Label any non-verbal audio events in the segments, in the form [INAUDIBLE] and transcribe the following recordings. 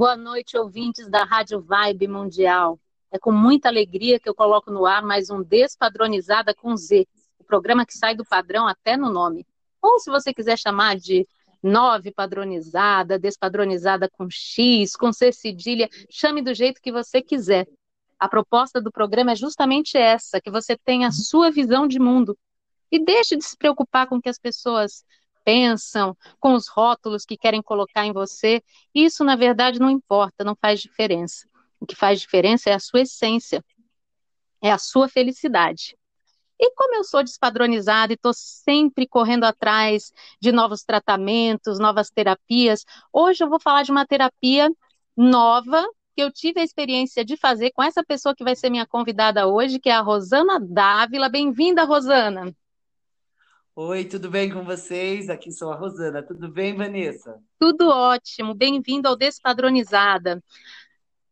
Boa noite, ouvintes da Rádio Vibe Mundial. É com muita alegria que eu coloco no ar mais um Despadronizada com Z, o programa que sai do padrão até no nome. Ou se você quiser chamar de nove padronizada, despadronizada com X, com C cedilha, chame do jeito que você quiser. A proposta do programa é justamente essa, que você tenha a sua visão de mundo. E deixe de se preocupar com o que as pessoas pensam, com os rótulos que querem colocar em você. Isso, na verdade, não importa, não faz diferença. O que faz diferença é a sua essência, é a sua felicidade. E como eu sou despadronizada e estou sempre correndo atrás de novos tratamentos, novas terapias, hoje eu vou falar de uma terapia nova que eu tive a experiência de fazer com essa pessoa que vai ser minha convidada hoje, que é a Rosana Dávila. Bem-vinda, Rosana. Oi, tudo bem com vocês? Aqui sou a Rosana. Tudo bem, Vanessa? Tudo ótimo. Bem-vindo ao Despadronizada.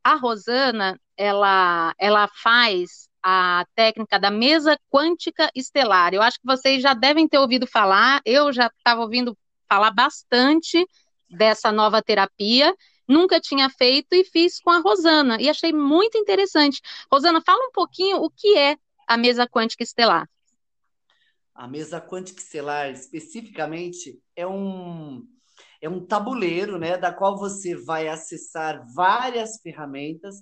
A Rosana, ela, ela faz a técnica da mesa quântica estelar. Eu acho que vocês já devem ter ouvido falar. Eu já estava ouvindo falar bastante dessa nova terapia. Nunca tinha feito e fiz com a Rosana e achei muito interessante. Rosana, fala um pouquinho o que é a mesa quântica estelar. A mesa quântica estelar, especificamente, é um, é um tabuleiro, né, da qual você vai acessar várias ferramentas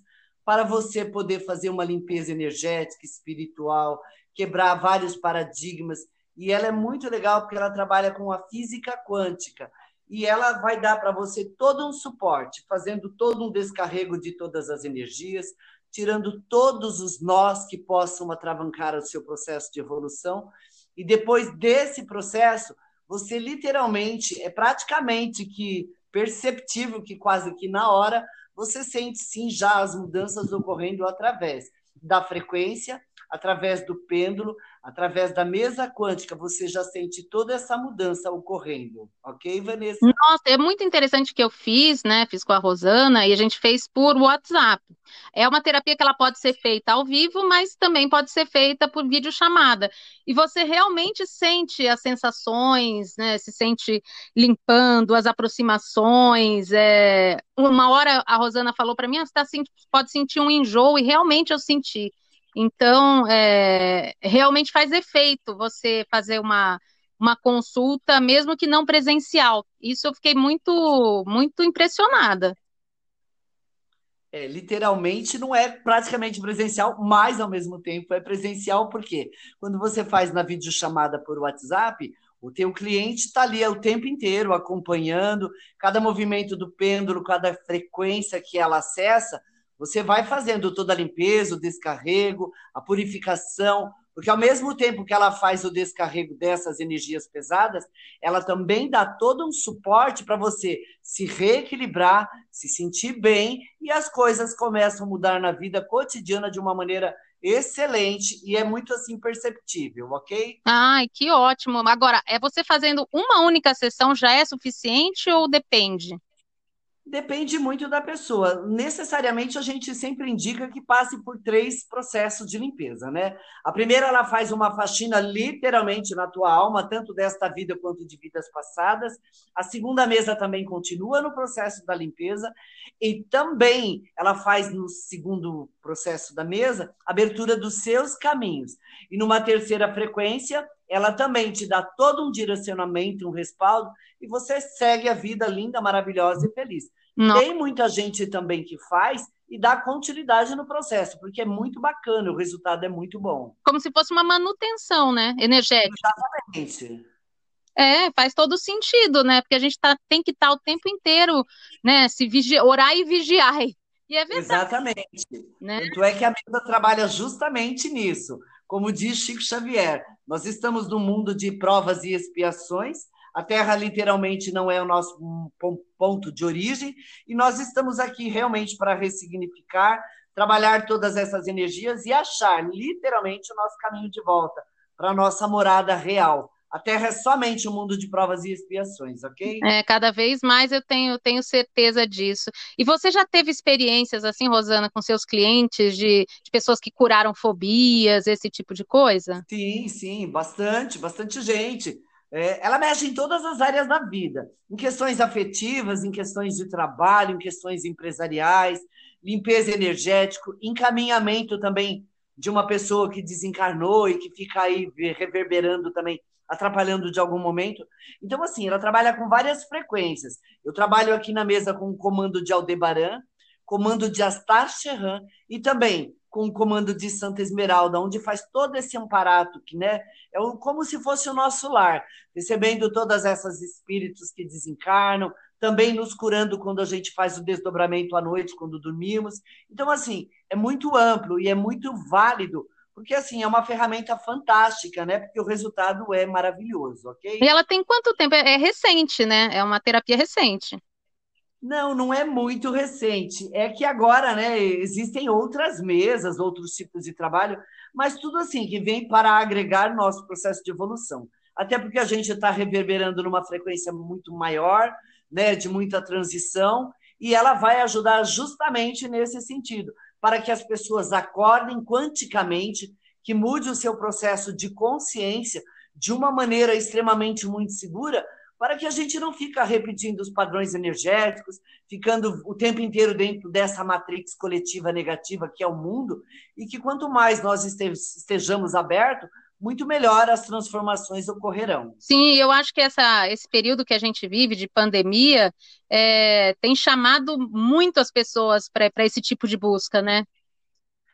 para você poder fazer uma limpeza energética, espiritual, quebrar vários paradigmas. E ela é muito legal porque ela trabalha com a física quântica e ela vai dar para você todo um suporte, fazendo todo um descarrego de todas as energias, tirando todos os nós que possam atravancar o seu processo de evolução e depois desse processo, você literalmente, é praticamente que perceptível que quase que na hora, você sente sim já as mudanças ocorrendo através da frequência, através do pêndulo, através da mesa quântica, você já sente toda essa mudança ocorrendo, ok, Vanessa? Nossa, é muito interessante que eu fiz, né? Fiz com a Rosana e a gente fez por WhatsApp. É uma terapia que ela pode ser feita ao vivo, mas também pode ser feita por videochamada. E você realmente sente as sensações, né? Se sente limpando, as aproximações. É... Uma hora a Rosana falou para mim, ah, você tá, pode sentir um enjoo, e realmente eu senti. Então, é, realmente faz efeito você fazer uma, uma consulta, mesmo que não presencial. Isso eu fiquei muito, muito impressionada. É, literalmente não é praticamente presencial, mas ao mesmo tempo é presencial, porque quando você faz na videochamada por WhatsApp, o teu cliente está ali o tempo inteiro acompanhando cada movimento do pêndulo, cada frequência que ela acessa, você vai fazendo toda a limpeza, o descarrego, a purificação, porque ao mesmo tempo que ela faz o descarrego dessas energias pesadas, ela também dá todo um suporte para você se reequilibrar, se sentir bem e as coisas começam a mudar na vida cotidiana de uma maneira excelente e é muito assim perceptível, ok? Ai, que ótimo. Agora, é você fazendo uma única sessão já é suficiente ou depende? Depende muito da pessoa. Necessariamente a gente sempre indica que passe por três processos de limpeza, né? A primeira ela faz uma faxina literalmente na tua alma, tanto desta vida quanto de vidas passadas. A segunda mesa também continua no processo da limpeza e também ela faz no segundo processo da mesa abertura dos seus caminhos. E numa terceira frequência, ela também te dá todo um direcionamento, um respaldo, e você segue a vida linda, maravilhosa e feliz. Não. Tem muita gente também que faz e dá continuidade no processo, porque é muito bacana, o resultado é muito bom. Como se fosse uma manutenção, né? Energética. Exatamente. É, faz todo sentido, né? Porque a gente tá, tem que estar tá o tempo inteiro, né? Se vigiar, orar e vigiar. [LAUGHS] E é verdade. Exatamente. Né? Tanto é que a mesa trabalha justamente nisso. Como diz Chico Xavier, nós estamos num mundo de provas e expiações, a Terra literalmente não é o nosso ponto de origem e nós estamos aqui realmente para ressignificar, trabalhar todas essas energias e achar literalmente o nosso caminho de volta para a nossa morada real. A Terra é somente um mundo de provas e expiações, ok? É, cada vez mais eu tenho, tenho certeza disso. E você já teve experiências assim, Rosana, com seus clientes, de, de pessoas que curaram fobias, esse tipo de coisa? Sim, sim, bastante, bastante gente É, ela mexe em todas as áreas da vida, em questões afetivas, em questões de trabalho, em questões empresariais, limpeza energética, encaminhamento também de uma pessoa que desencarnou e que fica aí reverberando também, atrapalhando de algum momento. Então, assim, ela trabalha com várias frequências. Eu trabalho aqui na mesa com o comando de Aldebaran, comando de Astar Sheran e também com o comando de Santa Esmeralda, onde faz todo esse amparato, que né, é como se fosse o nosso lar, recebendo todas essas espíritos que desencarnam, também nos curando quando a gente faz o desdobramento à noite, quando dormimos. Então, assim, é muito amplo e é muito válido, porque, assim, é uma ferramenta fantástica, né? Porque o resultado é maravilhoso, ok? E ela tem quanto tempo? É recente, né? É uma terapia recente. Não, não é muito recente. É que agora, né, existem outras mesas, outros tipos de trabalho, mas tudo assim que vem para agregar nosso processo de evolução. Até porque a gente está reverberando numa frequência muito maior, né, de muita transição, e ela vai ajudar justamente nesse sentido, para que as pessoas acordem quanticamente, que mude o seu processo de consciência de uma maneira extremamente muito segura, para que a gente não fique repetindo os padrões energéticos, ficando o tempo inteiro dentro dessa matrix coletiva negativa que é o mundo, e que quanto mais nós estejamos abertos, muito melhor as transformações ocorrerão. Sim, eu acho que essa, esse período que a gente vive de pandemia é, tem chamado muito as pessoas para esse tipo de busca, né?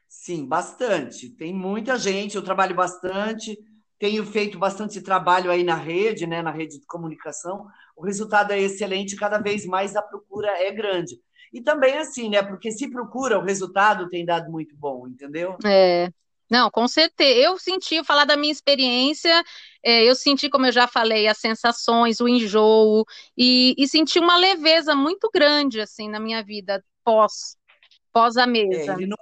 Sim, bastante. Tem muita gente, eu trabalho bastante, tenho feito bastante trabalho aí na rede, né, na rede de comunicação. O resultado é excelente, cada vez mais a procura é grande. E também assim, né, porque se procura, o resultado tem dado muito bom, entendeu? É. Não, com certeza. Eu senti, falar da minha experiência, é, eu senti, como eu já falei, as sensações, o enjoo, e, e senti uma leveza muito grande, assim, na minha vida, pós, pós a mesa. É, ele não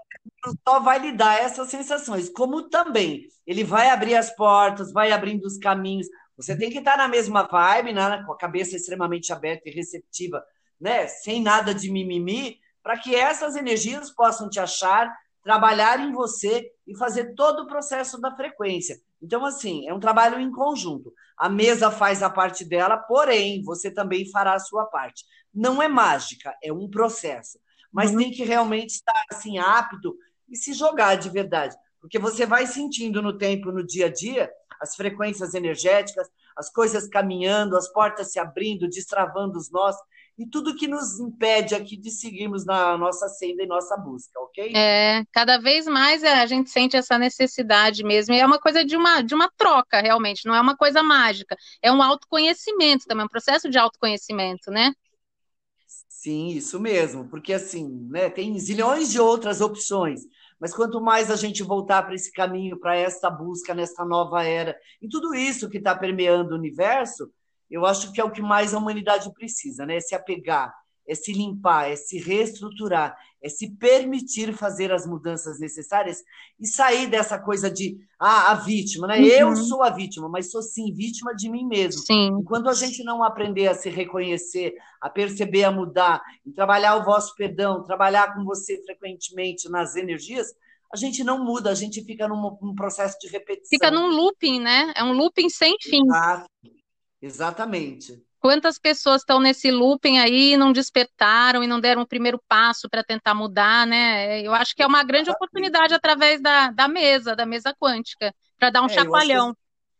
só vai lhe dar essas sensações, como também ele vai abrir as portas, vai abrindo os caminhos. Você tem que estar na mesma vibe, né, com a cabeça extremamente aberta e receptiva, né, sem nada de mimimi, para que essas energias possam te achar, trabalhar em você e fazer todo o processo da frequência. Então, assim, é um trabalho em conjunto. A mesa faz a parte dela, porém, você também fará a sua parte. Não é mágica, é um processo. Mas uhum. tem que realmente estar assim apto e se jogar de verdade. Porque você vai sentindo no tempo, no dia a dia, as frequências energéticas, as coisas caminhando, as portas se abrindo, destravando os nós, e tudo que nos impede aqui de seguirmos na nossa senda e nossa busca, ok? É, cada vez mais a gente sente essa necessidade mesmo, e é uma coisa de uma, de uma troca, realmente, não é uma coisa mágica, é um autoconhecimento também, um processo de autoconhecimento, né? Sim, isso mesmo, porque assim, né, tem zilhões de outras opções, mas quanto mais a gente voltar para esse caminho, para essa busca nessa nova era, e tudo isso que está permeando o universo, eu acho que é o que mais a humanidade precisa, né? Se apegar é se limpar, é se reestruturar, é se permitir fazer as mudanças necessárias e sair dessa coisa de ah, a vítima, né? Uhum. Eu sou a vítima, mas sou sim vítima de mim mesmo. Sim. Enquanto a gente não aprender a se reconhecer, a perceber, a mudar, e trabalhar o vosso perdão, trabalhar com você frequentemente nas energias, a gente não muda, a gente fica num, num processo de repetição. Fica num looping, né? É um looping sem fim. Exato. Exatamente. Quantas pessoas estão nesse looping aí não despertaram e não deram o primeiro passo para tentar mudar, né? Eu acho que é uma grande oportunidade através da, da mesa, da mesa quântica, para dar um é, chacoalhão.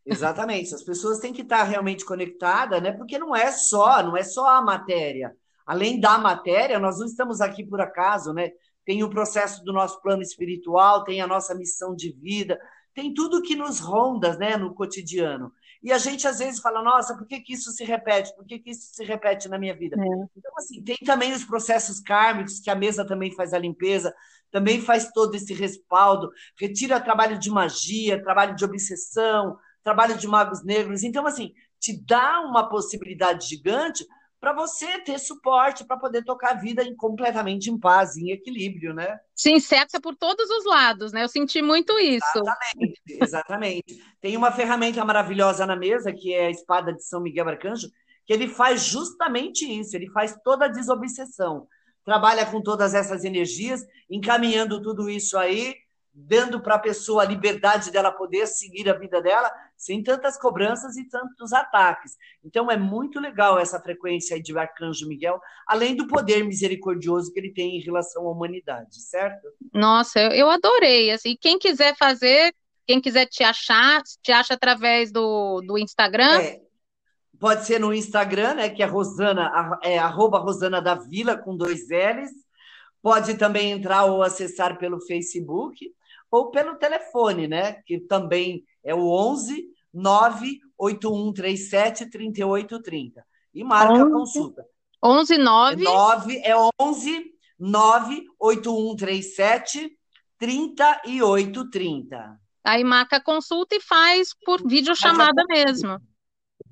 Exatamente, as pessoas têm que estar realmente conectadas, né? Porque não é só, não é só a matéria. Além da matéria, nós não estamos aqui por acaso, né? Tem o processo do nosso plano espiritual, tem a nossa missão de vida, tem tudo que nos ronda, né, no cotidiano. E a gente às vezes fala, nossa, por que, que isso se repete? Por que, que isso se repete na minha vida? É. Então, assim, tem também os processos kármicos, que a mesa também faz a limpeza, também faz todo esse respaldo, retira trabalho de magia, trabalho de obsessão, trabalho de magos negros. Então, assim, te dá uma possibilidade gigante para você ter suporte para poder tocar a vida em, completamente em paz, em equilíbrio, né? Sim, certa por todos os lados, né? Eu senti muito isso. Exatamente, exatamente. Tem uma ferramenta maravilhosa na mesa, que é a espada de São Miguel Arcanjo, que ele faz justamente isso, ele faz toda a desobsessão. Trabalha com todas essas energias, encaminhando tudo isso aí, dando para a pessoa a liberdade dela poder seguir a vida dela, sem tantas cobranças e tantos ataques. Então é muito legal essa frequência aí de Arcanjo Miguel, além do poder misericordioso que ele tem em relação à humanidade, certo? Nossa, eu, eu adorei. Assim, quem quiser fazer, quem quiser te achar, te acha através do, do Instagram. É, pode ser no Instagram, né? Que é Rosana, é arroba Rosana da Vila com dois L's. Pode também entrar ou acessar pelo Facebook ou pelo telefone, né? Que também é o 11 98137 3830. E marca 11, a consulta. 11 9 9 é 11 98137 3830. Aí marca a consulta e faz por videochamada mesmo.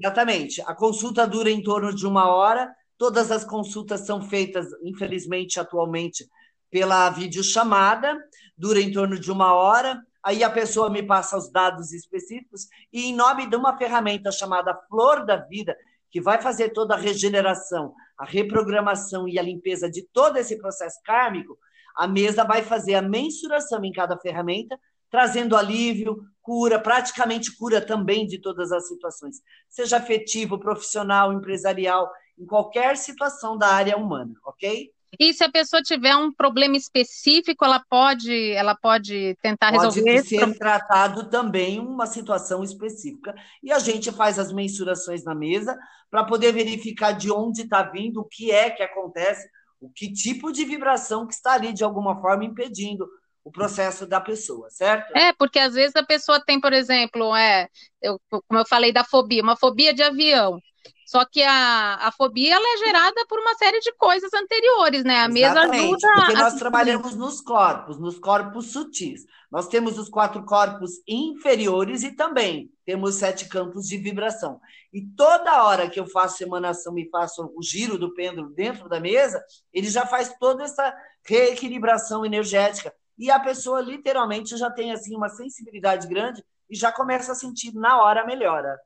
Exatamente. A consulta dura em torno de uma hora. Todas as consultas são feitas, infelizmente, atualmente, pela videochamada, dura em torno de uma hora. Aí a pessoa me passa os dados específicos e, em nome de uma ferramenta chamada Flor da Vida, que vai fazer toda a regeneração, a reprogramação e a limpeza de todo esse processo kármico, a mesa vai fazer a mensuração em cada ferramenta, trazendo alívio, cura, praticamente cura também de todas as situações, seja afetivo, profissional, empresarial, em qualquer situação da área humana, ok? E se a pessoa tiver um problema específico, ela pode, ela pode tentar pode resolver. Pode ser tratado também uma situação específica. E a gente faz as mensurações na mesa para poder verificar de onde está vindo, o que é que acontece, o que tipo de vibração que está ali de alguma forma impedindo o processo da pessoa, certo? É, porque às vezes a pessoa tem, por exemplo, é, eu, como eu falei da fobia, uma fobia de avião. Só que a, a fobia ela é gerada por uma série de coisas anteriores, né? A mesa ajuda. Porque nós a... trabalhamos nos corpos, nos corpos sutis. Nós temos os quatro corpos inferiores e também temos sete campos de vibração. E toda hora que eu faço emanação e faço o giro do pêndulo dentro da mesa, ele já faz toda essa reequilibração energética. E a pessoa literalmente já tem assim uma sensibilidade grande e já começa a sentir na hora a melhora.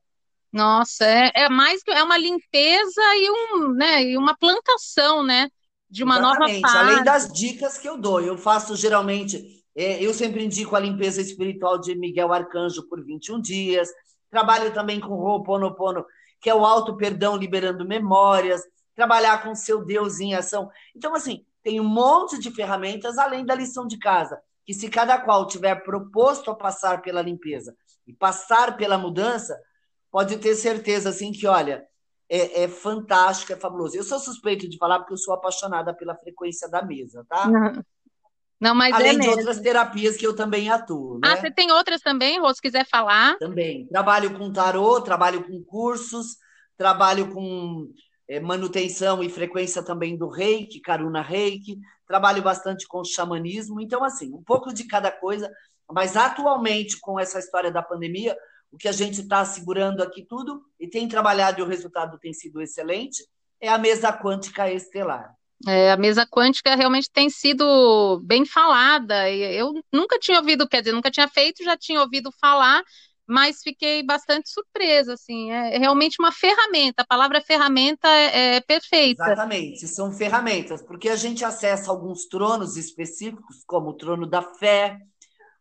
Nossa, é, é mais que é uma limpeza e, um, né, e uma plantação, né? De uma Exatamente. nova fase. Além das dicas que eu dou, eu faço geralmente, é, eu sempre indico a limpeza espiritual de Miguel Arcanjo por 21 dias. Trabalho também com Ho'oponopono, que é o auto perdão liberando memórias, trabalhar com seu Deus em ação. Então, assim, tem um monte de ferramentas além da lição de casa, que se cada qual tiver proposto a passar pela limpeza e passar pela mudança, pode ter certeza assim que, olha, é, é, fantástico, é fabuloso. Eu sou suspeito de falar porque eu sou apaixonada pela frequência da mesa, tá? Não, Não mas é Além é de outras terapias que eu também atuo. Ah, né? Ah, você tem outras também, Rô, se quiser falar? Também. Trabalho com tarô, trabalho com cursos, trabalho com é, manutenção e frequência também do reiki, Karuna Reiki, trabalho bastante com xamanismo. Então, assim, um pouco de cada coisa, mas atualmente, com essa história da pandemia, o que a gente está segurando aqui tudo e tem trabalhado e o resultado tem sido excelente, é a mesa quântica estelar. É, a mesa quântica realmente tem sido bem falada. Eu nunca tinha ouvido, quer dizer, nunca tinha feito, já tinha ouvido falar, mas fiquei bastante surpresa. Assim, é realmente uma ferramenta. A palavra ferramenta é, é perfeita. Exatamente, são ferramentas, porque a gente acessa alguns tronos específicos, como o trono da fé,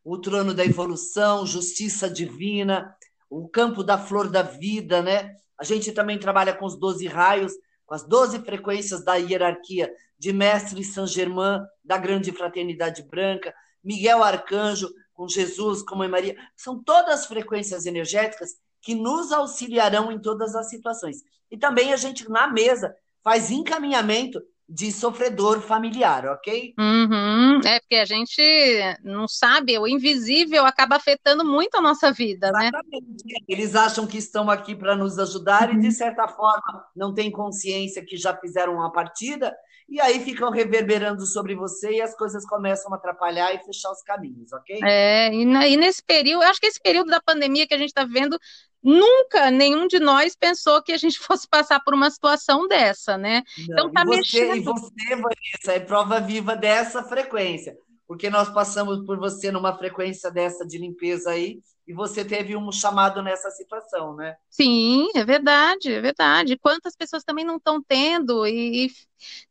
o trono da evolução, justiça divina, o campo da flor da vida, né? A gente também trabalha com os 12 raios, com as 12 frequências da hierarquia de Mestre Saint Germain, da Grande Fraternidade Branca, Miguel Arcanjo, com Jesus, com Mãe Maria. São todas frequências energéticas que nos auxiliarão em todas as situações. E também a gente, na mesa, faz encaminhamento de sofredor familiar, ok? Uhum. É porque a gente não sabe, o invisível acaba afetando muito a nossa vida, Exatamente. né? Eles acham que estão aqui para nos ajudar uhum. e, de uhum. certa forma, não têm consciência que já fizeram uma partida e aí ficam reverberando sobre você e as coisas começam a atrapalhar e fechar os caminhos, ok? É, e, e nesse período, eu acho que esse período da pandemia que a gente está vendo Nunca nenhum de nós pensou que a gente [LAUGHS] fosse passar por uma situação dessa, né? Não, então tá e você, mexendo. E você, Vanessa, é prova viva dessa frequência, porque nós passamos por você numa frequência dessa de limpeza aí, e você teve um chamado nessa situação, né? Sim, é verdade, é verdade. Quantas pessoas também não estão tendo e,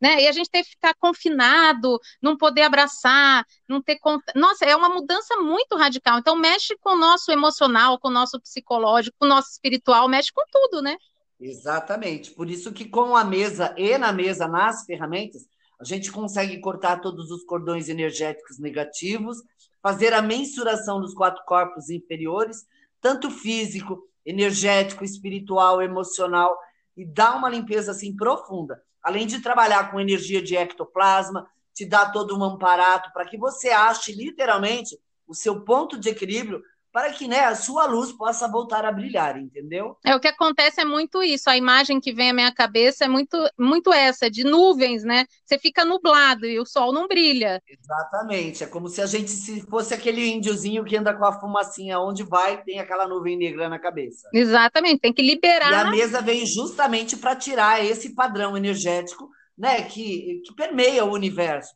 né, e a gente teve que ficar confinado, não poder abraçar, não ter Nossa, é uma mudança muito radical. Então mexe com o nosso emocional, com o nosso psicológico, com o nosso espiritual, mexe com tudo, né? Exatamente. Por isso que com a mesa e na mesa, nas ferramentas, a gente consegue cortar todos os cordões energéticos negativos fazer a mensuração dos quatro corpos inferiores, tanto físico, energético, espiritual, emocional, e dar uma limpeza assim profunda. Além de trabalhar com energia de ectoplasma, te dar todo um amparato para que você ache literalmente o seu ponto de equilíbrio para que né, a sua luz possa voltar a brilhar, entendeu? É o que acontece é muito isso. A imagem que vem à minha cabeça é muito, muito essa, de nuvens, né? Você fica nublado e o sol não brilha. Exatamente. É como se a gente se fosse aquele índiozinho que anda com a fumacinha onde vai, tem aquela nuvem negra na cabeça. Exatamente, tem que liberar. E a mesa vem justamente para tirar esse padrão energético, né, que, que permeia o universo.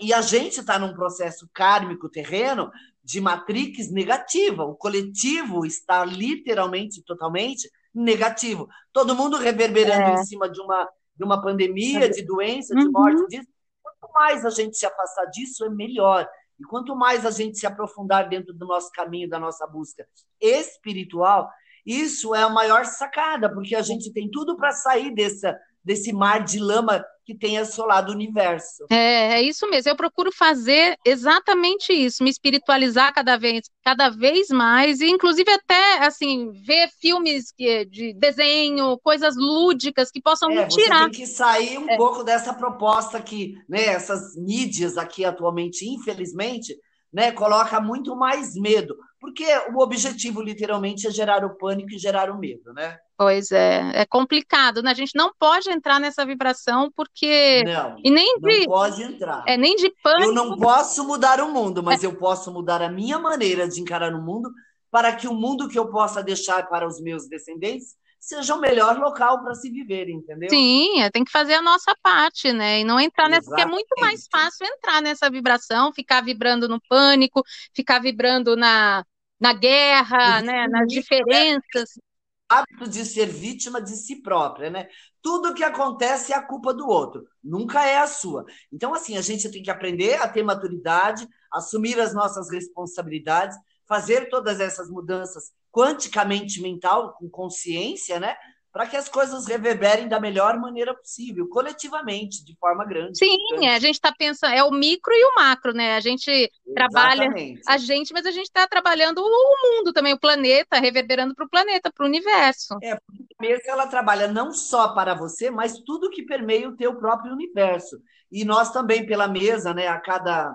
E a gente está num processo kármico terreno de matrix negativa. O coletivo está literalmente, totalmente negativo. Todo mundo reverberando é. em cima de uma, de uma pandemia, de doença, de uhum. morte. Disso. Quanto mais a gente se afastar disso, é melhor. E quanto mais a gente se aprofundar dentro do nosso caminho, da nossa busca espiritual, isso é a maior sacada, porque a gente tem tudo para sair dessa, desse mar de lama que tem assolado o universo. É, é isso mesmo. Eu procuro fazer exatamente isso, me espiritualizar cada vez, cada vez mais, e inclusive até assim ver filmes de desenho, coisas lúdicas que possam é, me tirar. Você tem que sair um é. pouco dessa proposta que, né, essas mídias aqui atualmente, infelizmente, né, coloca muito mais medo, porque o objetivo literalmente é gerar o pânico e gerar o medo, né? Pois é, é complicado, né? A gente não pode entrar nessa vibração porque não, e nem de não pode entrar. É nem de pânico. Eu não posso mudar o mundo, mas é. eu posso mudar a minha maneira de encarar o mundo para que o mundo que eu possa deixar para os meus descendentes seja o melhor local para se viver, entendeu? Sim, é, tem que fazer a nossa parte, né? E não entrar nessa, porque é muito mais fácil entrar nessa vibração, ficar vibrando no pânico, ficar vibrando na, na guerra, né? Nas diferenças hábito de ser vítima de si própria, né? Tudo que acontece é a culpa do outro, nunca é a sua. Então, assim, a gente tem que aprender a ter maturidade, assumir as nossas responsabilidades, fazer todas essas mudanças quanticamente mental, com consciência, né? Para que as coisas reverberem da melhor maneira possível, coletivamente, de forma grande. Sim, grande. a gente está pensando, é o micro e o macro, né? A gente Exatamente. trabalha a gente, mas a gente está trabalhando o mundo também, o planeta, reverberando para o planeta, para o universo. É, porque a mesa ela trabalha não só para você, mas tudo que permeia o teu próprio universo. E nós também, pela mesa, né, a cada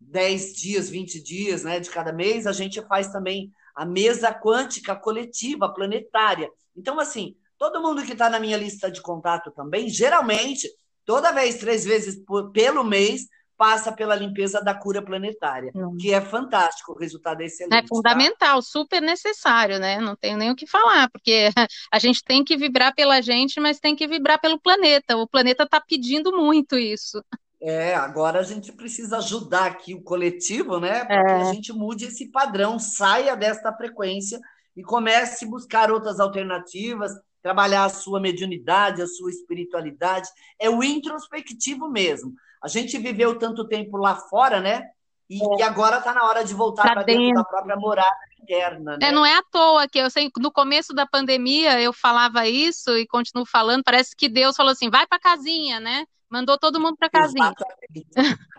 10 dias, 20 dias, né, de cada mês, a gente faz também a mesa quântica coletiva, planetária. Então, assim, Todo mundo que está na minha lista de contato também, geralmente, toda vez, três vezes por, pelo mês, passa pela limpeza da cura planetária, que é fantástico, o resultado é excelente. É tá? fundamental, tá? super necessário, né? Não tenho nem o que falar, porque [LAUGHS] a gente tem que vibrar pela gente, mas tem que vibrar pelo planeta. O planeta está pedindo muito isso. É, agora a gente precisa ajudar aqui o coletivo, né? Para que a é. gente mude esse padrão, saia desta frequência e comece a buscar outras alternativas, trabalhar a sua mediunidade, a sua espiritualidade. É o introspectivo mesmo. A gente viveu tanto tempo lá fora, né? E, é. e agora está na hora de voltar para dentro. dentro da própria morada interna. Né? É, não é à toa que eu sei, no começo da pandemia eu falava isso e continuo falando. Parece que Deus falou assim: vai para casinha, né? Mandou todo mundo para casinha. [LAUGHS]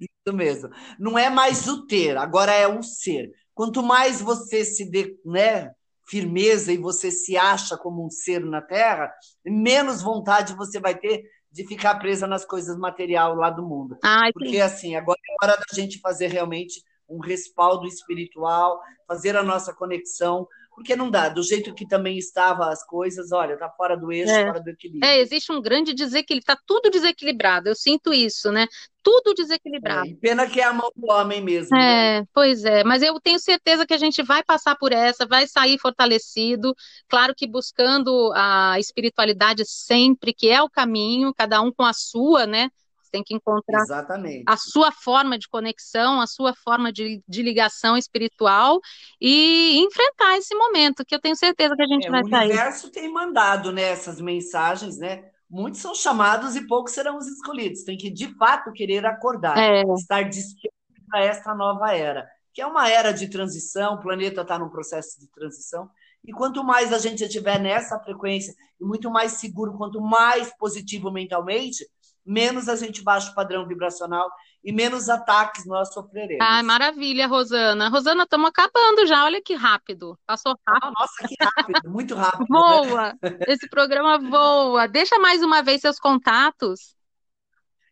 Isso mesmo. Não é mais o ter, agora é o ser. Quanto mais você se dê, né, firmeza e você se acha como um ser na Terra, menos vontade você vai ter de ficar presa nas coisas material lá do mundo. Ai, Porque sim. assim, agora é hora da gente fazer realmente um respaldo espiritual, fazer a nossa conexão porque não dá, do jeito que também estava as coisas, olha, tá fora do eixo, é. fora do equilíbrio. É, existe um grande desequilíbrio, tá tudo desequilibrado, eu sinto isso, né? Tudo desequilibrado. É, pena que é a mão do homem mesmo. É, né? pois é, mas eu tenho certeza que a gente vai passar por essa, vai sair fortalecido, claro que buscando a espiritualidade sempre, que é o caminho, cada um com a sua, né? Você tem que encontrar Exatamente. a sua forma de conexão, a sua forma de, de ligação espiritual e enfrentar esse momento, que eu tenho certeza que a gente É, vai o sair. universo tem mandado, né, essas mensagens, né? Muitos são chamados e poucos serão os escolhidos. Tem que, de fato, querer acordar, É, estar desperto para essa nova era, que é uma era de transição, o planeta está num processo de transição. E quanto mais a gente estiver nessa frequência, e muito mais seguro, quanto mais positivo mentalmente, menos a gente baixa o padrão vibracional e menos ataques nós sofreremos. maravilha, Rosana. Rosana, estamos acabando já, olha que rápido. Passou rápido. Ah, nossa, que rápido, muito rápido, né? Voa! Esse programa voa. Deixa mais uma vez seus contatos.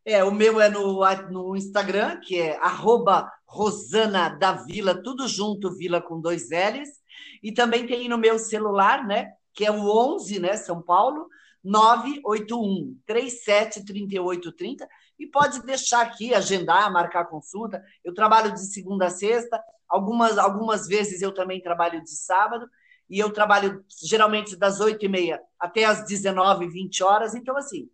É, o meu é no, no Instagram, que é arroba Rosana da Vila, tudo junto, Vila com dois L's. E também tem no meu celular, né? Que é o 11, né? São Paulo, 981 37 38 30. E pode deixar aqui, agendar, marcar consulta. Eu trabalho de segunda a sexta, algumas, algumas vezes eu também trabalho de sábado. E eu trabalho geralmente das 8h30 até as 19, 20 horas. Então, assim,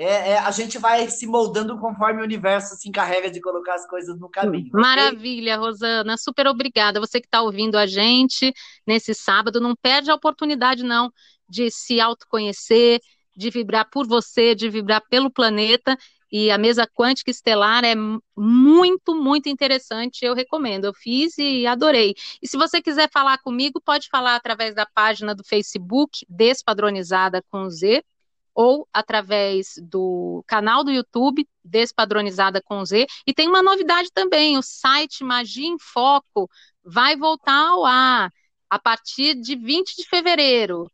é, é, a gente vai se moldando conforme o universo se encarrega de colocar as coisas no caminho. Maravilha, Rosana. Super obrigada. Você que está ouvindo a gente nesse sábado, não perde a oportunidade, não, de se autoconhecer, de vibrar por você, de vibrar pelo planeta. E a mesa quântica estelar é muito, muito interessante. Eu recomendo. Eu fiz e adorei. E se você quiser falar comigo, pode falar através da página do Facebook, Despadronizada com Z, ou através do canal do YouTube, Despadronizada com Z. E tem uma novidade também: o site Magia em Foco vai voltar ao ar a partir de 20 de fevereiro.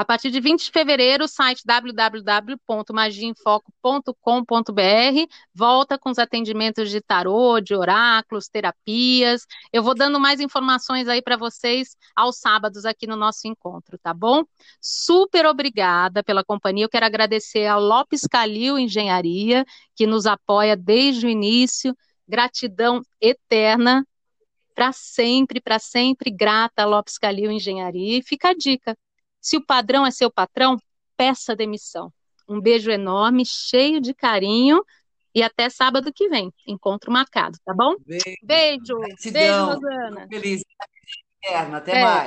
A partir de 20 de fevereiro, o site www.magiaemfoco.com.br volta com os atendimentos de tarô, de oráculos, terapias. Eu vou dando mais informações aí para vocês aos sábados aqui no nosso encontro, tá bom? Super obrigada pela companhia. Eu quero agradecer a Lopes Calil Engenharia, que nos apoia desde o início. Gratidão eterna. Para sempre, para sempre grata a Lopes Calil Engenharia. E fica a dica. Se o padrão é seu patrão, peça demissão. Um beijo enorme, cheio de carinho e até sábado que vem. Encontro marcado, tá bom? Beijo, Beijo, beijo, Rosana. feliz. Até É. mais.